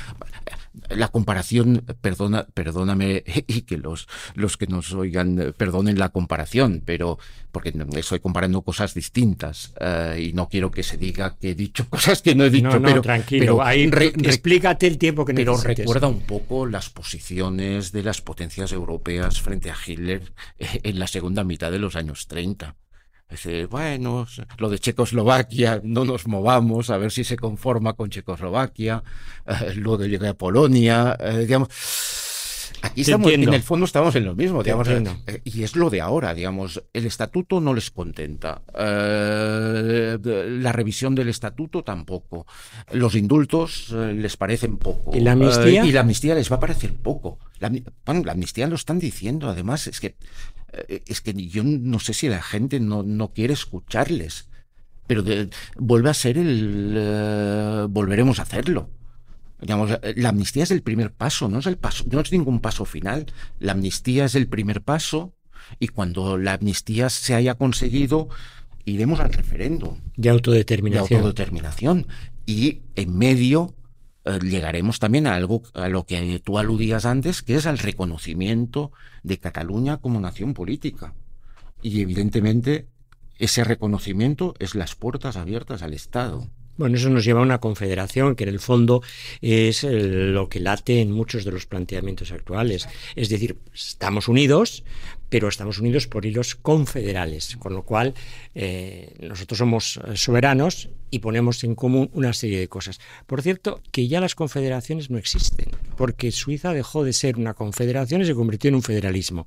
la comparación, perdona, perdóname y que los, los que nos oigan eh, perdonen la comparación, pero porque estoy comparando cosas distintas eh, y no quiero que se diga que he dicho cosas que no he dicho. No, no, pero, tranquilo, ahí explícate el tiempo que necesites. Pero recuerda un poco las posiciones de las potencias europeas frente a Hitler eh, en la segunda mitad de los años 30. Dice, bueno, lo de Checoslovaquia, no nos movamos, a ver si se conforma con Checoslovaquia, eh, luego llega a Polonia, eh, digamos. Aquí estamos, en el fondo estamos en lo mismo, digamos, eh, y es lo de ahora, digamos, el estatuto no les contenta, la revisión del estatuto tampoco, los indultos les parecen poco. ¿Y la amnistía? y la amnistía les va a parecer poco. La, bueno, la amnistía lo están diciendo, además, es que eh, es que yo no sé si la gente no, no quiere escucharles, pero vuelve a ser el... Eh, volveremos a hacerlo. Digamos, la amnistía es el primer paso, no es el paso, no es ningún paso final. La amnistía es el primer paso y cuando la amnistía se haya conseguido, iremos al referéndum. De autodeterminación. De autodeterminación. Y en medio eh, llegaremos también a algo a lo que tú aludías antes, que es al reconocimiento de Cataluña como nación política. Y evidentemente ese reconocimiento es las puertas abiertas al Estado. Bueno, eso nos lleva a una confederación que en el fondo es lo que late en muchos de los planteamientos actuales. Es decir, estamos unidos, pero estamos unidos por hilos confederales, con lo cual eh, nosotros somos soberanos y ponemos en común una serie de cosas. Por cierto, que ya las confederaciones no existen, porque Suiza dejó de ser una confederación y se convirtió en un federalismo.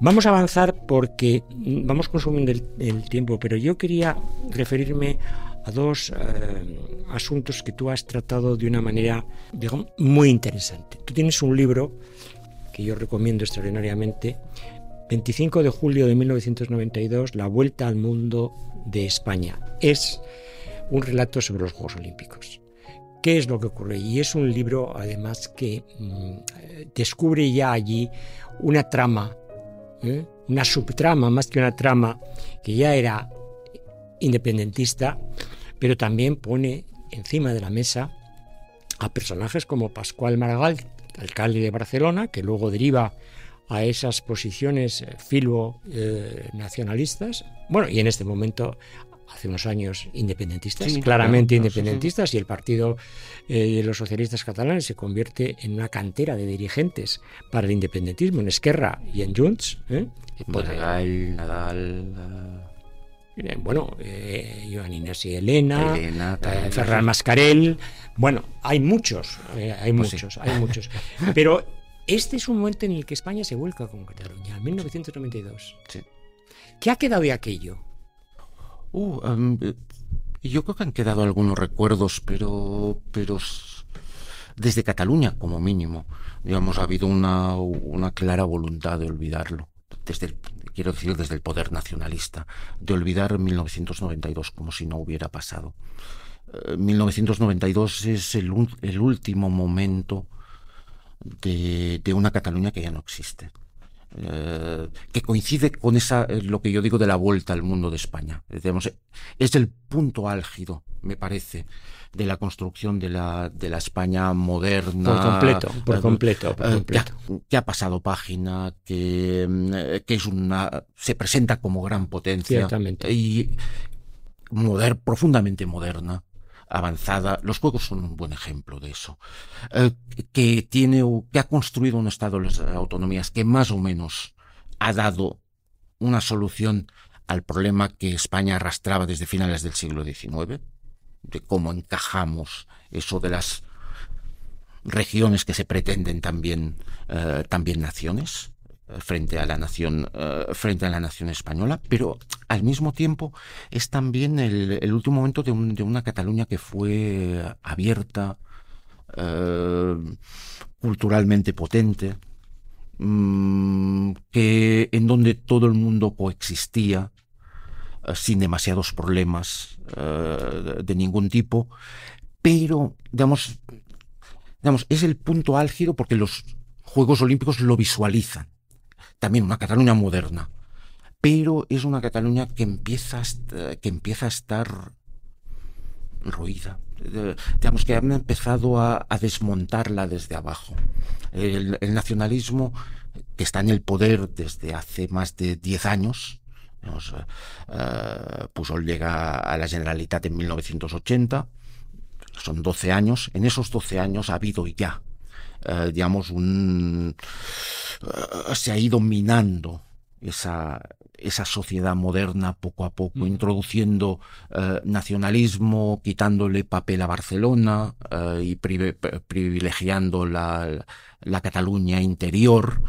Vamos a avanzar porque vamos consumiendo el tiempo, pero yo quería referirme a dos eh, asuntos que tú has tratado de una manera, muy interesante. Tú tienes un libro que yo recomiendo extraordinariamente, 25 de julio de 1992, La Vuelta al Mundo de España. Es un relato sobre los Juegos Olímpicos. ¿Qué es lo que ocurre? Y es un libro, además, que mm, descubre ya allí una trama, ¿eh? una subtrama, más que una trama, que ya era independentista, pero también pone encima de la mesa a personajes como Pascual Maragall, alcalde de Barcelona, que luego deriva a esas posiciones eh, filo-nacionalistas, bueno, y en este momento hace unos años independentistas, claramente independentistas, y el partido eh, de los socialistas catalanes se convierte en una cantera de dirigentes para el independentismo en Esquerra y en Junts. ¿eh? Maragall, Nadal. Eh, bueno, eh, Joan Inés y Elena, eh, Ferran Mascarell, bueno, hay muchos, eh, hay pues muchos, hay muchos. Pero este es un momento en el que España se vuelca con Cataluña, 1992. Sí. ¿Qué ha quedado de aquello? Uh, um, yo creo que han quedado algunos recuerdos, pero, pero desde Cataluña, como mínimo, digamos, ha habido una, una clara voluntad de olvidarlo. Desde el, quiero decir desde el poder nacionalista, de olvidar 1992 como si no hubiera pasado. 1992 eh, es el, el último momento de, de, una Cataluña que ya no existe. Eh, que coincide con esa eh, lo que yo digo de la vuelta al mundo de España. es el punto álgido, me parece, de la construcción de la, de la España moderna. Por completo, por completo. Por completo. Que, ha, pasado página, que, mm, que, es una, se presenta como gran potencia. Ciertamente. Y moder, profundamente moderna avanzada. Los juegos son un buen ejemplo de eso. Eh, que tiene, que ha construido un Estado de las autonomías que más o menos ha dado una solución al problema que España arrastraba desde finales del siglo XIX, de cómo encajamos eso de las regiones que se pretenden también, eh, también naciones frente a la nación eh, frente a la nación española pero al mismo tiempo es también el, último momento de, una Cataluña que fue abierta eh, culturalmente potente mm, que en donde todo el mundo coexistía eh, sin demasiados problemas de ningún tipo pero digamos digamos es el punto álgido porque los Juegos Olímpicos lo visualizan también una Cataluña moderna, pero es una Cataluña que empieza a, que empieza a estar ruida. Eh, digamos que han empezado a, desmontarla desde abajo. El, nacionalismo, que está en el poder desde hace más de 10 años, digamos, uh, Pujol llega a la Generalitat en 1980, son 12 años, en esos 12 años ha habido ya eh, digamos, un, eh, se ha ido minando esa, esa sociedad moderna poco a poco, mm. introduciendo eh, nacionalismo, quitándole papel a Barcelona y privilegiando la, la Cataluña interior,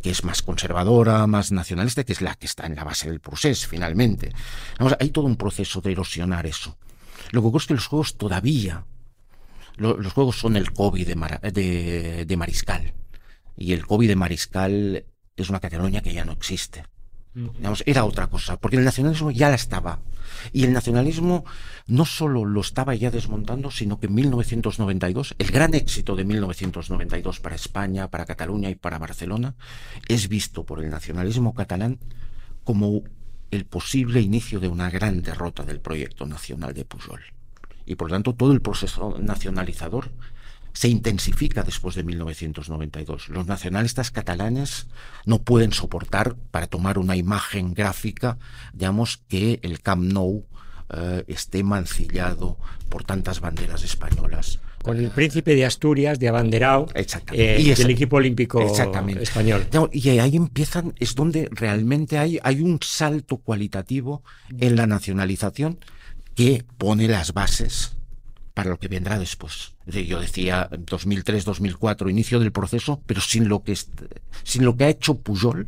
que es más conservadora, más nacionalista, que es la que está en la base del proceso, finalmente. Vamos, hay todo un proceso de erosionar eso. Lo que ocurre es que los juegos todavía los juegos son el COVID de, de, Mariscal. Y el COVID de Mariscal es una Cataluña que ya no existe. Digamos, era otra cosa, porque el nacionalismo ya la estaba. Y el nacionalismo no solo lo estaba ya desmontando, sino que en 1992, el gran éxito de 1992 para España, para Cataluña y para Barcelona, es visto por el nacionalismo catalán como el posible inicio de una gran derrota del proyecto nacional de Pujol. Y por lo tanto todo el proceso nacionalizador se intensifica después de 1992. Los nacionalistas catalanes no pueden soportar, para tomar una imagen gráfica, digamos, que el Camp Nou eh, esté mancillado por tantas banderas españolas. Con el príncipe de Asturias, de abanderado, eh, y del equipo olímpico español. Y ahí empiezan, es donde realmente hay, hay un salto cualitativo en la nacionalización que pone las bases para lo que vendrá después. Yo decía 2003-2004, inicio del proceso, pero sin lo, que, sin lo que ha hecho Pujol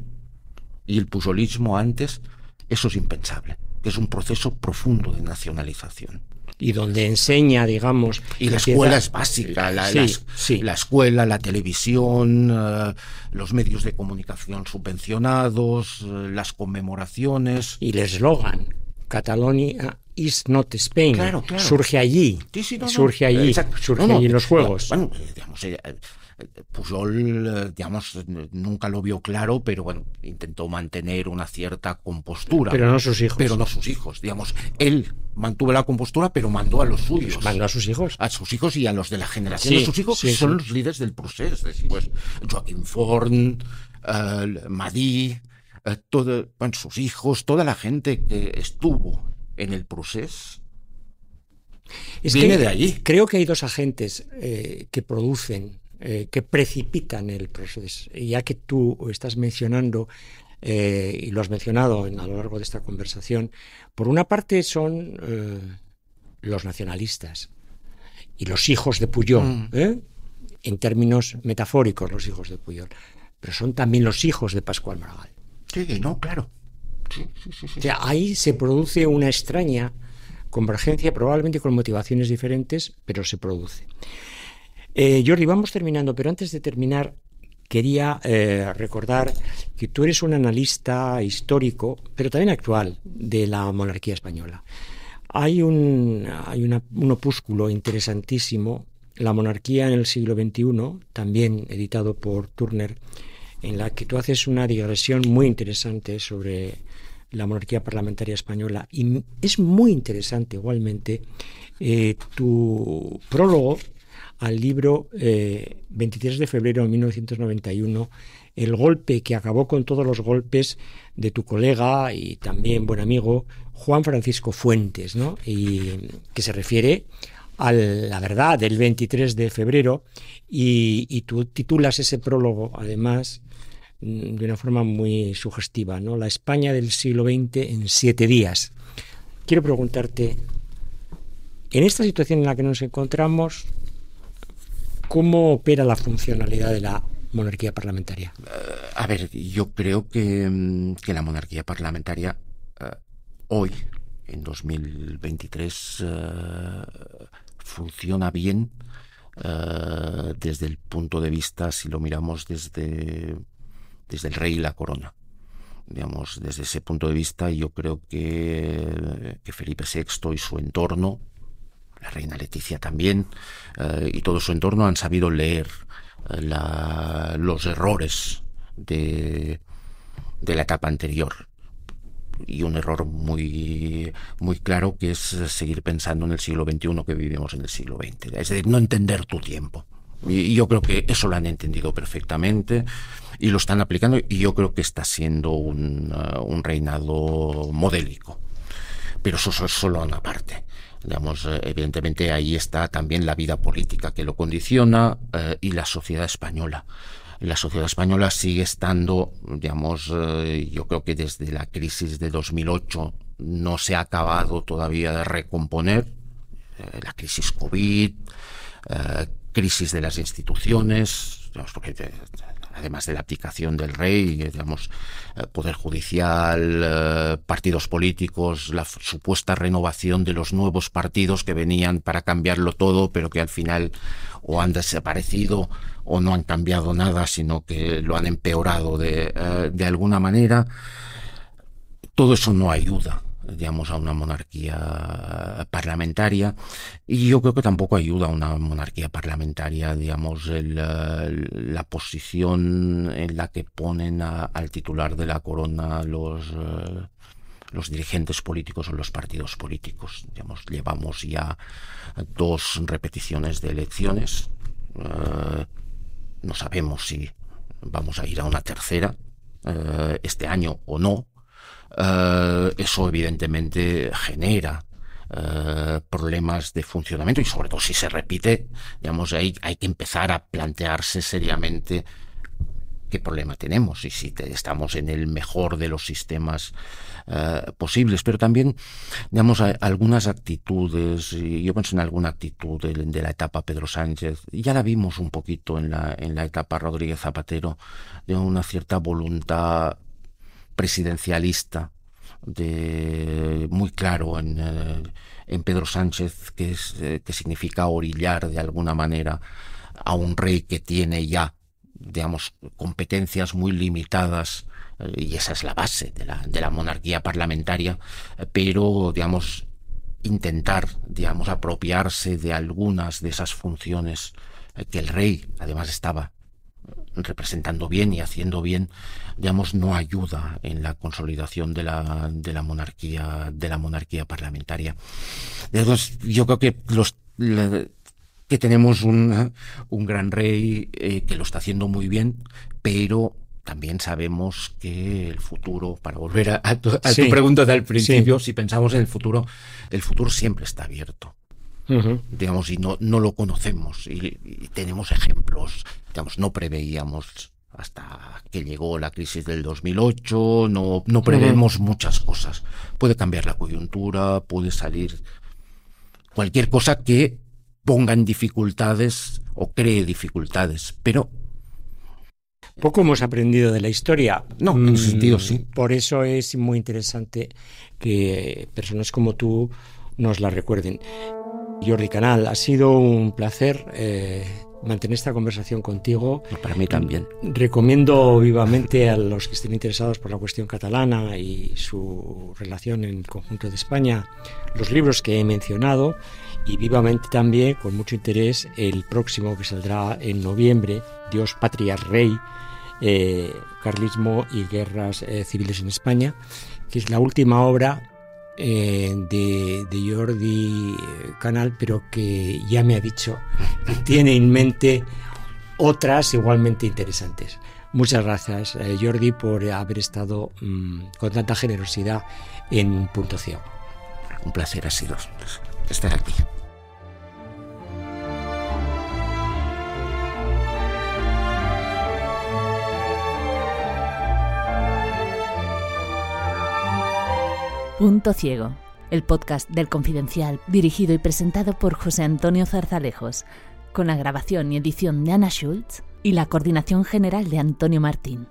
y el pujolismo antes, eso es impensable. Es un proceso profundo de nacionalización. Y donde enseña, digamos... Y la escuela es básica, la, la, escuela, la televisión, eh, los medios de comunicación subvencionados, eh, las conmemoraciones. Y el eslogan, Catalonia is not Spain. Surge allí. surge allí. Surge allí en los juegos. Bueno, digamos, eh, eh, Pujol, eh, digamos, nunca lo vio claro, pero bueno, intentó mantener una cierta compostura. Pero no sus hijos. Pero no sus hijos. Digamos, él mantuvo la compostura, pero mandó a los suyos. Mandó a sus hijos. A sus hijos y a los de la generación de sus hijos, que son los líderes del proceso. Después, Joaquín Forn, uh, Madí, todo, sus hijos, toda la gente que estuvo en el proceso viene de allí. Creo que hay dos agentes eh, que producen, eh, que precipitan el proceso. Ya que tú estás mencionando, eh, y lo has mencionado en, a lo largo de esta conversación, por una parte son los nacionalistas y los hijos de Puyol, mm. en términos metafóricos los hijos de Puyol, pero son también los hijos de Pascual Maragall. Sí, no, claro ahí se produce una extraña convergencia, probablemente con motivaciones diferentes, pero se produce. Eh, Jordi, vamos terminando, pero antes de terminar, quería eh, recordar que tú eres un analista histórico, pero también actual, de la monarquía española. Hay un, hay un opúsculo interesantísimo, La monarquía en el siglo XXI, también editado por Turner, en la que tú haces una digresión muy interesante sobre la monarquía parlamentaria española. Y es muy interesante igualmente eh, tu prólogo al libro 23 eh, de febrero de 1991, el golpe que acabó con todos los golpes de tu colega y también buen amigo Juan Francisco Fuentes, ¿no? y que se refiere a la verdad del 23 de febrero y, tú titulas ese prólogo además de una forma muy sugestiva, ¿no? La España del siglo XX en siete días. Quiero preguntarte, en esta situación en la que nos encontramos, ¿cómo opera la funcionalidad de la monarquía parlamentaria? Eh, a ver, yo creo que, mm, la monarquía parlamentaria eh, hoy, en 2023, eh, funciona bien desde el punto de vista, si lo miramos desde desde el rey y la corona. Digamos, desde ese punto de vista, yo creo que, Felipe VI y su entorno, la reina Leticia también, eh, y todo su entorno han sabido leer eh, los errores de, de la etapa anterior y un error muy, muy claro que es seguir pensando en el siglo XXI que vivimos en el siglo XX. Es decir, no entender tu tiempo. Y yo creo que eso lo han entendido perfectamente y lo están aplicando y yo creo que está siendo un, uh, reinado modélico. Pero eso es solo una parte. Digamos, eh, evidentemente ahí está también la vida política que lo condiciona eh, y la sociedad española. La sociedad española sigue estando, digamos, eh, yo creo que desde la crisis de 2008 no se ha acabado todavía de recomponer. la crisis COVID, crisis de las instituciones, además de la aplicación del rey, digamos, eh, poder judicial, eh, partidos políticos, la supuesta renovación de los nuevos partidos que venían para cambiarlo todo, pero que al final o han desaparecido o no han cambiado nada, sino que lo han empeorado de, eh, de alguna manera. todo eso no ayuda digamos, a una monarquía parlamentaria y yo creo que tampoco ayuda a una monarquía parlamentaria, digamos, la posición en la que ponen al titular de la corona los, eh, los dirigentes políticos o los partidos políticos. Digamos, llevamos ya dos repeticiones de elecciones. Eh, no sabemos si vamos a ir a una tercera eh, este año o no. Eh, eso evidentemente genera problemas de funcionamiento y sobre todo si se repite, digamos, hay, hay que empezar a plantearse seriamente qué problema tenemos y si estamos en el mejor de los sistemas eh, posibles, pero también, digamos, algunas actitudes, y yo pienso en alguna actitud de, la etapa Pedro Sánchez, ya la vimos un poquito en la, en la etapa Rodríguez Zapatero, de una cierta voluntad presidencialista, de muy claro en, eh, en Pedro Sánchez, que, es, eh, que significa orillar de alguna manera a un rey que tiene ya digamos, competencias muy limitadas eh, y esa es la base de la, de la monarquía parlamentaria, pero, digamos, intentar, digamos, apropiarse de algunas de esas funciones que el rey, además, estaba representando bien y haciendo bien, digamos, no ayuda en la consolidación de la, de la monarquía, de la monarquía parlamentaria. Entonces, yo creo que los, que tenemos un, un gran rey eh, que lo está haciendo muy bien, pero también sabemos que el futuro, para volver a, tu, pregunta del principio, si pensamos en el futuro, el futuro siempre está abierto. Digamos, y no, no lo conocemos. Y, tenemos ejemplos. Digamos, no preveíamos hasta que llegó la crisis del 2008, no, no prevemos muchas cosas. Puede cambiar la coyuntura, puede salir cualquier cosa que ponga en dificultades o cree dificultades, pero poco hemos aprendido de la historia. No, en ese sentido sí. Mm, por eso es muy interesante que personas como tú nos la recuerden. Jordi Canal, ha sido un placer eh, mantener esta conversación contigo. Para mí también. Recomiendo vivamente a los que estén interesados por la cuestión catalana y su relación en el conjunto de España los libros que he mencionado y vivamente también, con mucho interés, el próximo que saldrá en noviembre, Dios, Patria, Rey, eh, Carlismo y Guerras eh, Civiles en España, que es la última obra eh, de, de, Jordi Canal, pero que ya me ha dicho que tiene en mente otras igualmente interesantes. Muchas gracias, Jordi, por haber estado mm, con tanta generosidad en Punto Ciego. Un placer ha sido estar aquí. Punto Ciego, el podcast del Confidencial, dirigido y presentado por José Antonio Zarzalejos, con la grabación y edición de Ana Schultz y la coordinación general de Antonio Martín.